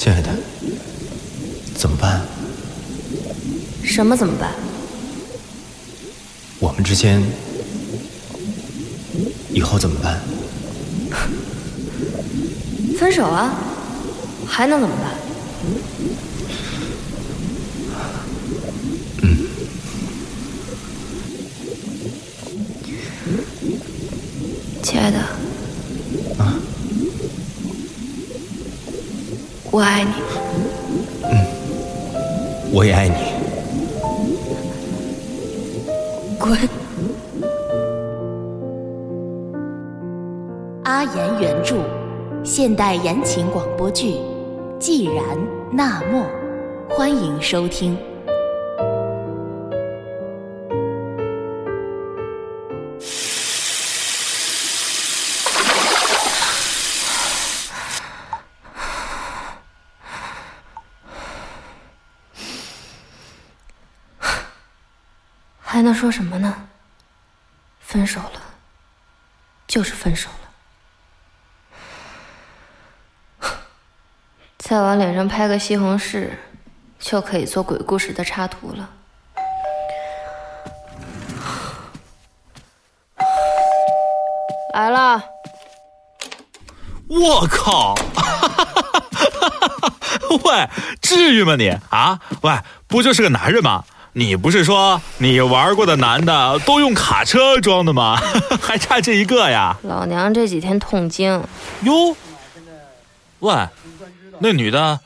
亲爱的，怎么办？什么怎么办？我们之间以后怎么办？分手啊？还能怎么办？嗯，亲爱的，我爱你。嗯，我也爱你。滚！阿言原著，现代言情广播剧《既然那么》，欢迎收听。说什么呢？分手了，就是分手了。再往脸上拍个西红柿，就可以做鬼故事的插图了。来了！我靠！喂，至于吗你啊？喂，不就是个男人吗？你不是说你玩过的男的都用卡车装的吗？还差这一个呀？老娘这几天痛经。哟，喂，那女的，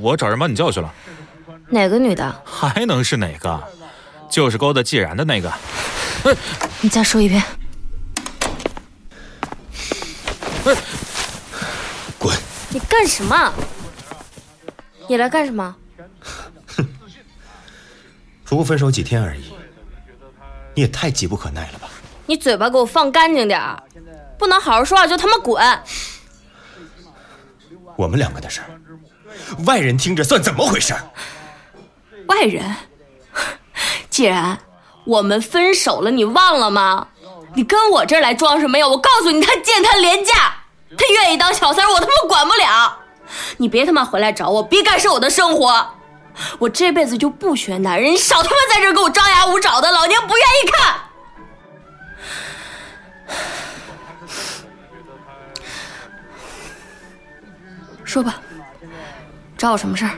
我找人把你叫去了。哪个女的？还能是哪个？就是勾搭季然的那个。你再说一遍。滚！你干什么？你来干什么？不过分手几天而已，你也太急不可耐了吧？你嘴巴给我放干净点儿，不能好好说话就他妈滚！我们两个的事儿，外人听着算怎么回事？外人，既然我们分手了，你忘了吗？你跟我这儿来装什么呀？我告诉你，他贱，他廉价，他愿意当小三，我他妈管不了。你别他妈回来找我，别干涉我的生活。我这辈子就不学男人，你少他妈在这给我张牙舞爪的，老娘不愿意看。说吧，找我什么事儿？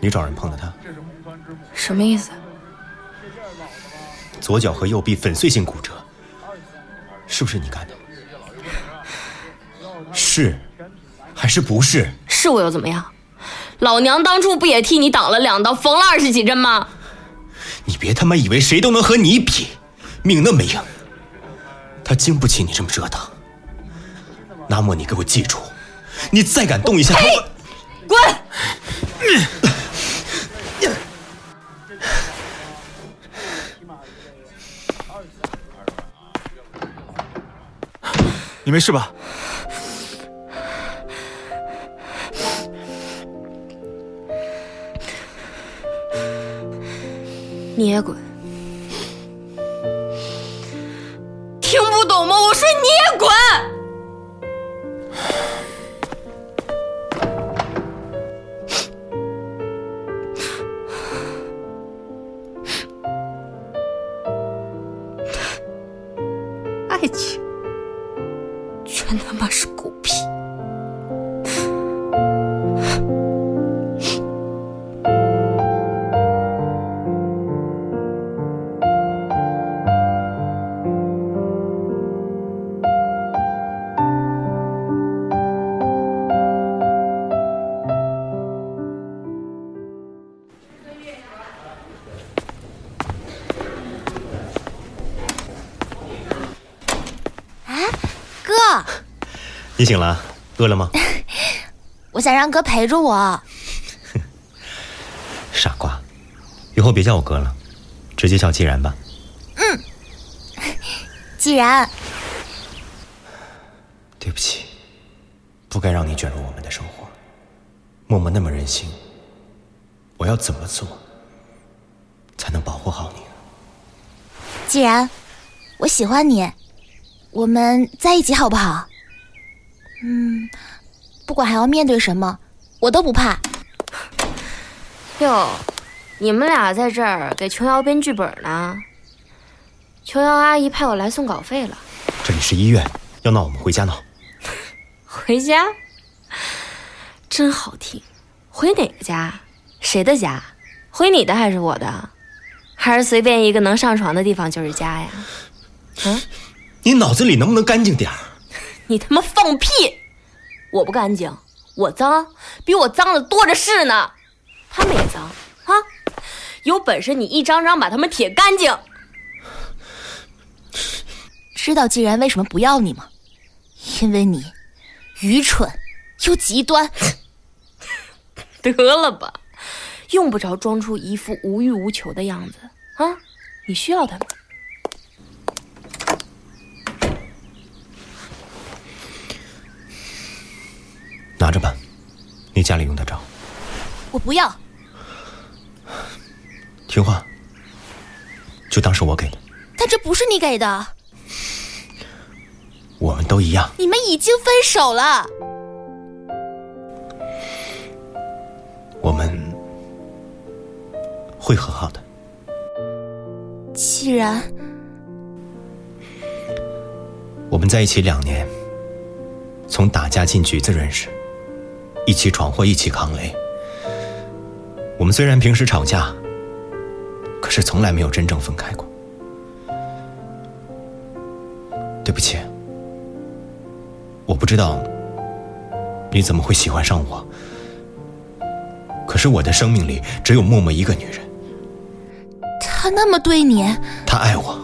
你找人碰的他？什么意思？左脚和右臂粉碎性骨折，是不是你干的？是，还是不是？是我又怎么样？老娘当初不也替你挡了两刀，缝了二十几针吗？你别他妈以为谁都能和你比，命那么硬，他经不起你这么折腾。那么你给我记住，你再敢动一下他，我滚！你没事吧？你也滚！听不懂吗？我说你也滚！爱情，全他妈是狗屁！你醒了，饿了吗？我想让哥陪着我。傻瓜，以后别叫我哥了，直接叫既然吧。嗯，既然。对不起，不该让你卷入我们的生活。默默那么任性，我要怎么做才能保护好你？既然，我喜欢你，我们在一起好不好？嗯，不管还要面对什么，我都不怕。哟，你们俩在这儿给琼瑶编剧本呢？琼瑶阿姨派我来送稿费了。这里是医院，要闹我们回家闹。回家？真好听。回哪个家？谁的家？回你的还是我的？还是随便一个能上床的地方就是家呀？嗯，你脑子里能不能干净点儿？你他妈放屁！我不干净，我脏，比我脏的多着是呢。他们也脏啊！有本事你一张张把他们舔干净。知道既然为什么不要你吗？因为你愚蠢又极端。得了吧，用不着装出一副无欲无求的样子啊！你需要他吗？着吧，你家里用得着。我不要。听话，就当是我给的。但这不是你给的。我们都一样。你们已经分手了。我们会和好的。既然我们在一起两年，从打架进局子认识，一起闯祸，一起扛雷。我们虽然平时吵架，可是从来没有真正分开过。对不起，我不知道你怎么会喜欢上我。可是我的生命里只有默默一个女人。她那么对你，她爱我。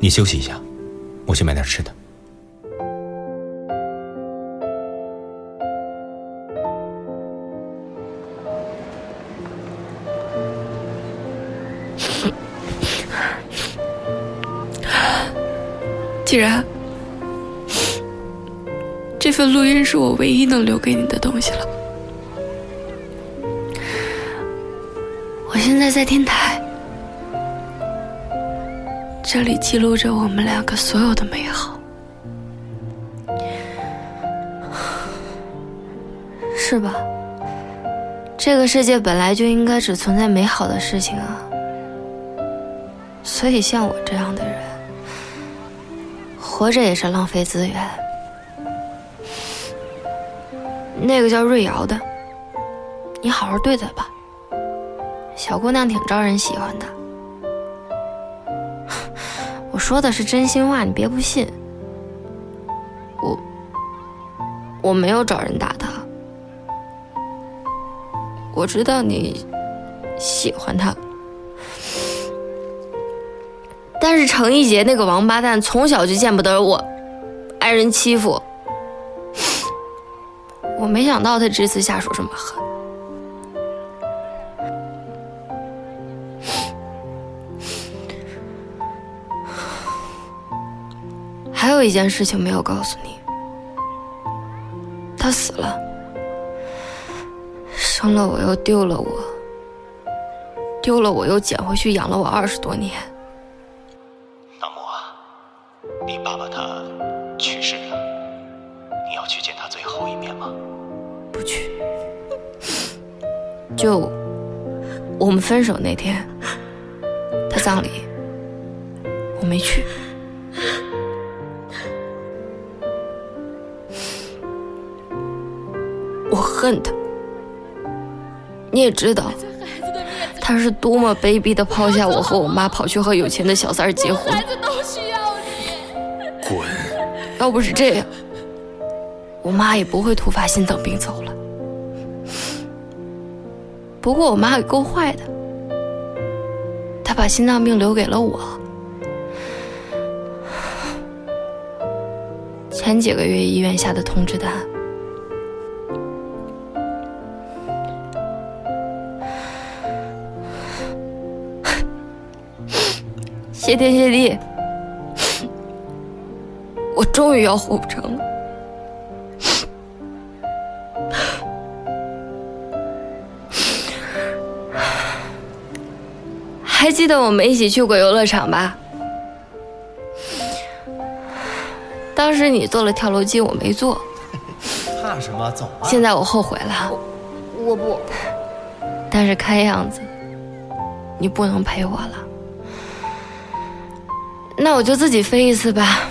你休息一下，我去买点吃的。既然这份录音是我唯一能留给你的东西了，我现在在天台，这里记录着我们两个所有的美好。是吧？这个世界本来就应该只存在美好的事情啊，所以像我这样的，活着也是浪费资源。那个叫瑞瑶的，你好好对待吧。小姑娘挺招人喜欢的，我说的是真心话，你别不信。我我没有找人打她。我知道你喜欢她，但是程一杰那个王八蛋从小就见不得我，挨人欺负。我没想到他这次下手这么狠。还有一件事情没有告诉你，他死了。生了我又丢了我，丢了我又捡回去养了我二十多年。你要去见他最后一面吗？不去。就我们分手那天，他葬礼，我没去。我恨他。你也知道，他是多么卑鄙的抛下我和我妈，跑去和有钱的小三儿结婚。孩子都需要你。滚！要不是这样，我妈也不会突发心脏病走了。不过我妈也够坏的，她把心脏病留给了我。前几个月医院下的通知单。谢天谢地，我终于要活不成了。记得我们一起去过游乐场吧？当时你做了跳楼机，我没做。怕什么？走吧。现在我后悔了，我不，但是看样子你不能陪我了。那我就自己飞一次吧。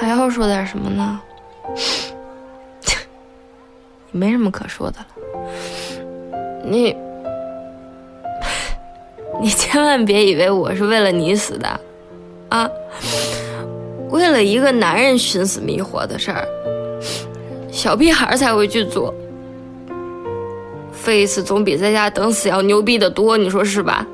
还要说点什么呢？没什么可说的了。你，你千万别以为我是为了你死的，啊！为了一个男人寻死觅活的事儿，小屁孩才会去做。费一次总比在家等死要牛逼的多，你说是吧？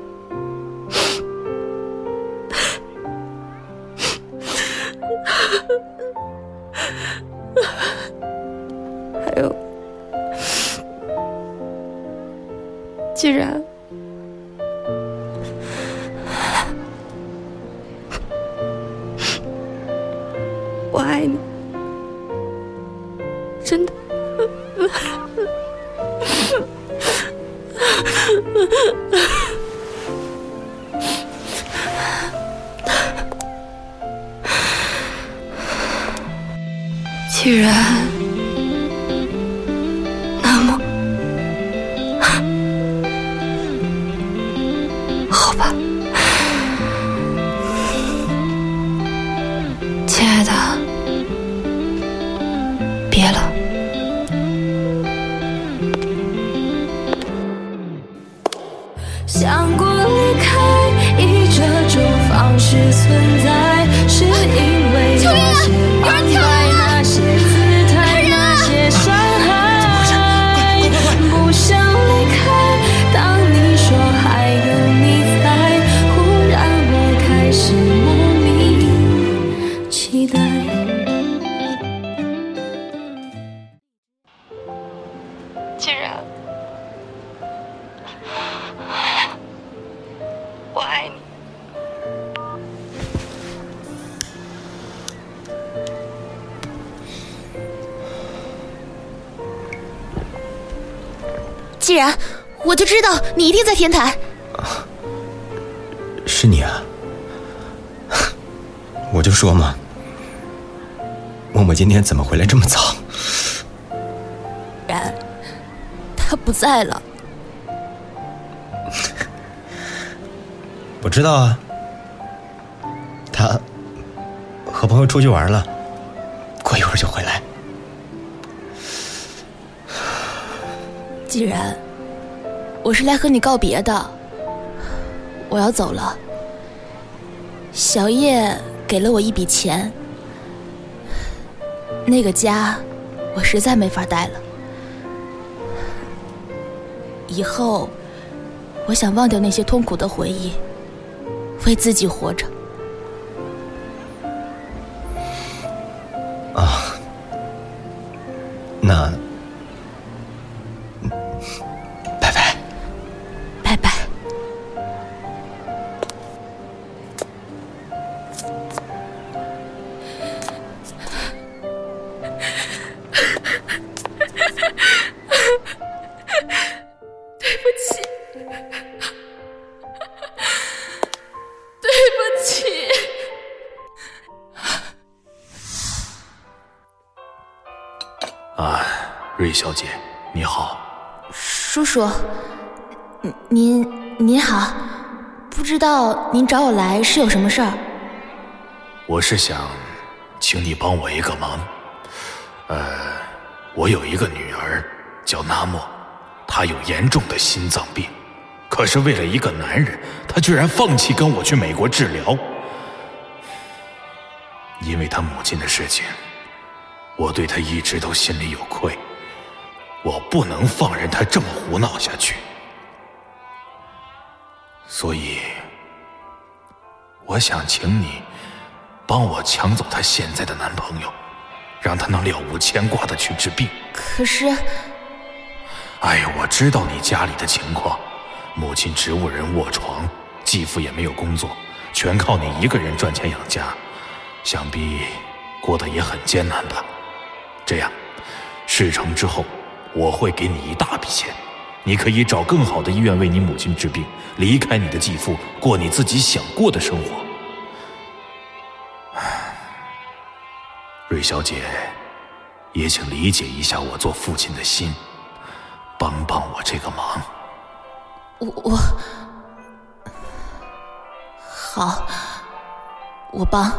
既然，你一定在天台。是你啊！我就说嘛，默默今天怎么回来这么早？然，他不在了。我知道啊，他和朋友出去玩了，过一会儿就回来。既然，我是来和你告别的，我要走了。小叶给了我一笔钱，那个家我实在没法待了。以后，我想忘掉那些痛苦的回忆，为自己活着。叔，您您您好，不知道您找我来是有什么事儿？我是想请你帮我一个忙。呃，我有一个女儿叫纳莫，她有严重的心脏病，可是为了一个男人，她居然放弃跟我去美国治疗。因为她母亲的事情，我对她一直都心里有愧，我不能放任他这么胡闹下去，所以我想请你。帮我抢走她现在的男朋友，让她能了无牵挂的去治病。可是哎呀，我知道你家里的情况，母亲植物人卧床，继父也没有工作，全靠你一个人赚钱养家，想必过得也很艰难吧？这样，事成之后，我会给你一大笔钱，你可以找更好的医院为你母亲治病，离开你的继父，过你自己想过的生活。瑞小姐，也请理解一下我做父亲的心，帮帮我这个忙。我我好，我帮。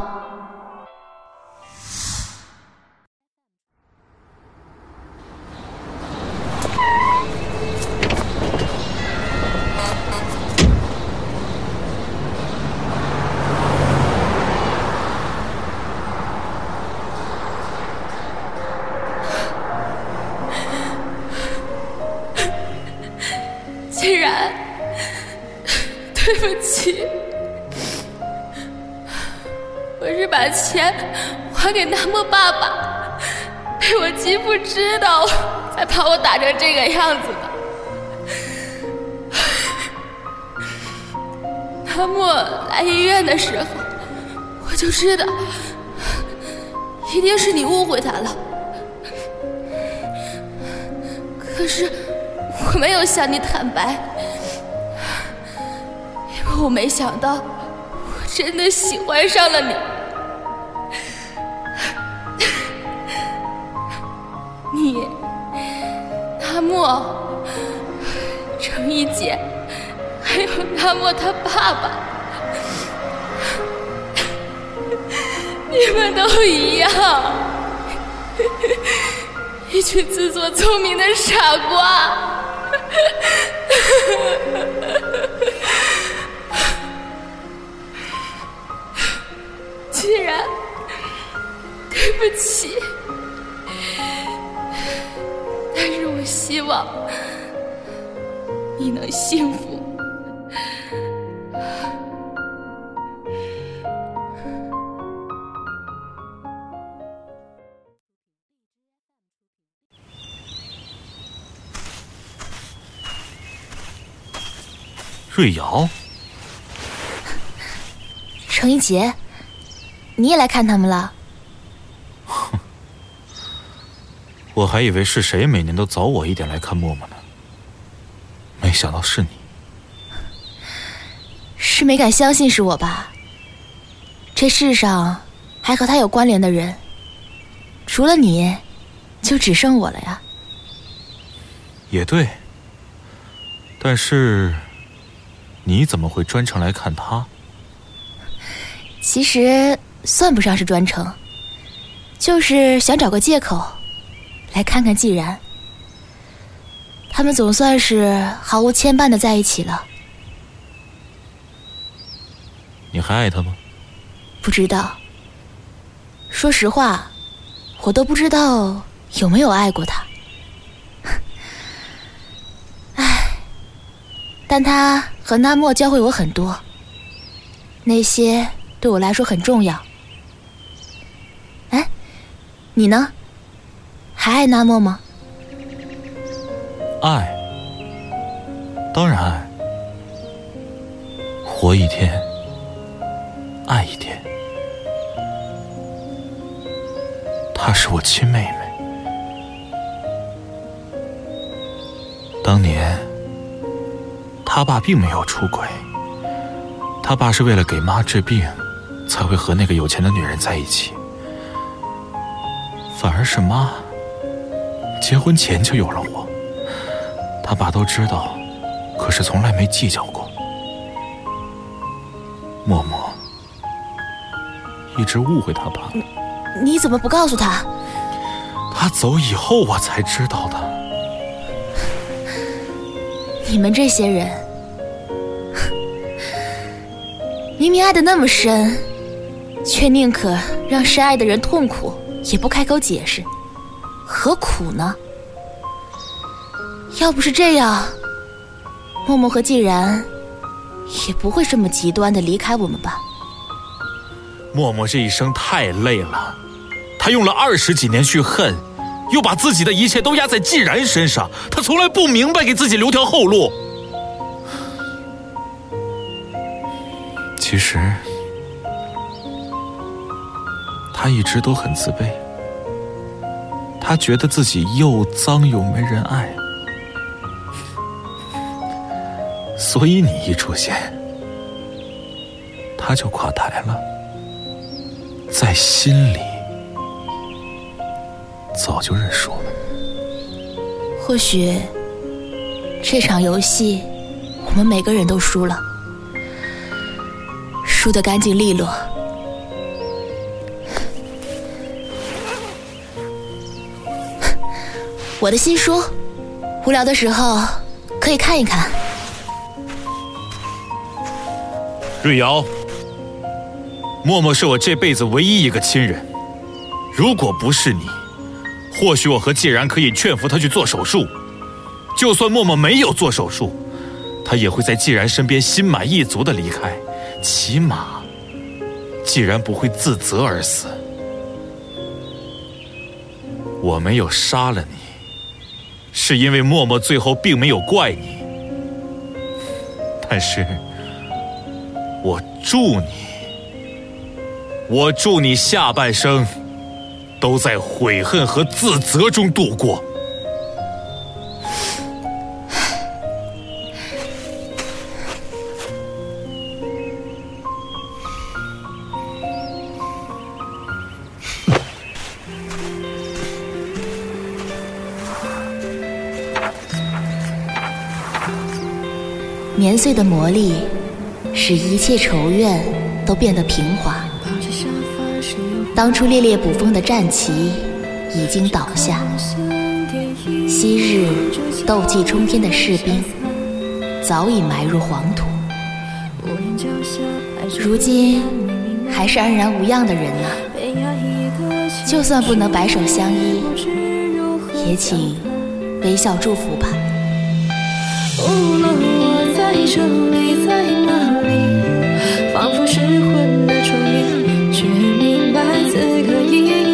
阿莫来医院的时候，我就知道，一定是你误会他了。可是。我没有向你坦白，因为我没想到，我真的喜欢上了你。你，大漠，程一姐，还有大漠他爸爸，你们都一样，一群自作聪明的傻瓜。既然，对不起，但是我希望你能幸福。瑞瑶，程一杰，你也来看他们了？哼，我还以为是谁每年都早我一点来看默默呢，没想到是你。是没敢相信是我吧？这世上还和他有关联的人，除了你，就只剩我了呀。也对，但是。你怎么会专程来看他？其实算不上是专程，就是想找个借口来看看既然。他们总算是毫无牵绊的在一起了。你还爱他吗？不知道。说实话，我都不知道有没有爱过他。但他。和纳莫教会我很多，那些对我来说很重要。哎，你呢？还爱纳莫吗？爱，当然爱。活一天，爱一天。她是我亲妹妹，当年。他爸并没有出轨，他爸是为了给妈治病，才会和那个有钱的女人在一起。反而是妈，结婚前就有了我，他爸都知道，可是从来没计较过。默默一直误会他爸。你怎么不告诉他？他走以后我才知道的。你们这些人。明明爱的那么深，却宁可让深爱的人痛苦，也不开口解释，何苦呢？要不是这样，默默和季然也不会这么极端的离开我们吧？默默这一生太累了，他用了二十几年去恨，又把自己的一切都压在季然身上，他从来不明白给自己留条后路。其实，他一直都很自卑。他觉得自己又脏又没人爱。所以你一出现，他就垮台了。在心里，早就认输了。或许这场游戏，我们每个人都输了，输得干净利落。我的新书，无聊的时候可以看一看。瑞瑶，默默是我这辈子唯一一个亲人。如果不是你，或许我和季然可以劝服他去做手术。就算默默没有做手术，他也会在季然身边心满意足的离开。起码，既然不会自责而死。我没有杀了你。是因为默默最后并没有怪你，但是，我祝你，我祝你下半生都在悔恨和自责中度过。年岁的磨砺，使一切仇怨都变得平滑。当初烈烈捕风的战旗已经倒下，昔日斗气冲天的士兵早已埋入黄土。如今还是安然无恙的人呢。就算不能白首相依，也请微笑祝福吧。你，在哪里？仿佛失魂的虫鸣，却明白此刻应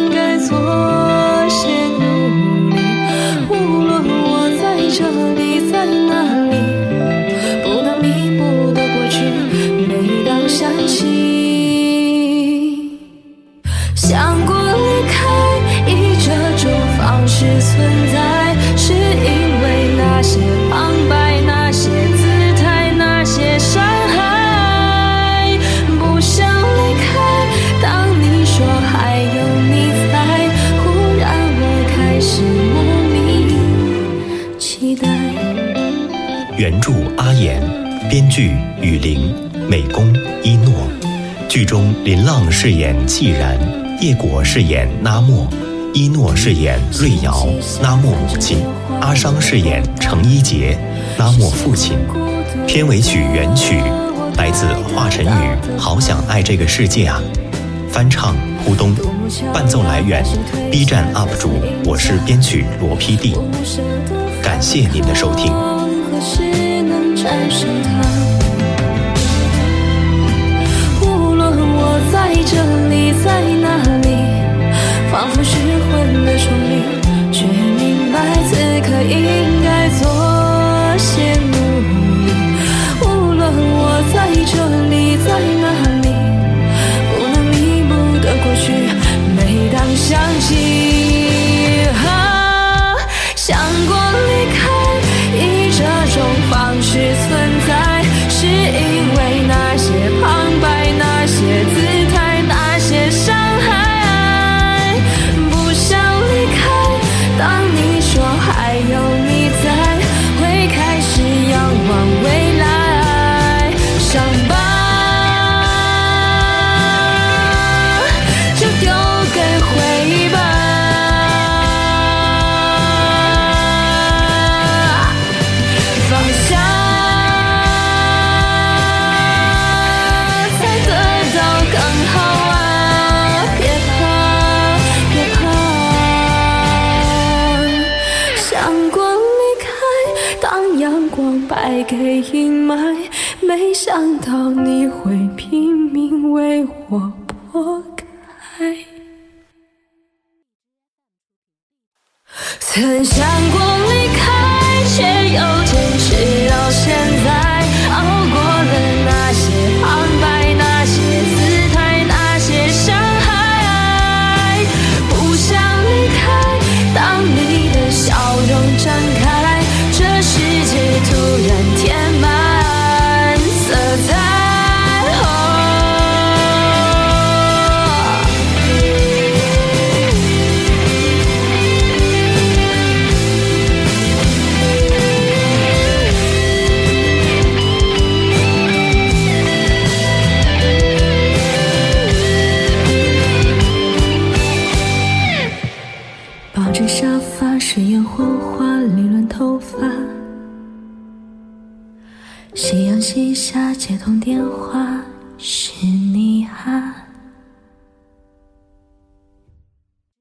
演，编剧雨林，美工一诺。剧中林浪饰演季然，叶果饰演拉莫，一诺饰演瑞瑶，拉莫母亲，阿商饰演程一杰，拉莫父亲。片尾曲原曲。来自华晨宇《好想爱这个世界啊》，翻唱扑东，伴奏来源。B 站 UP 主，我是编曲罗 PD，感谢您的收听。无论我在这里，在哪里，仿佛失魂的虫鸣，却明白此刻应给阴霾，没想到你会拼命为我拨开。曾想过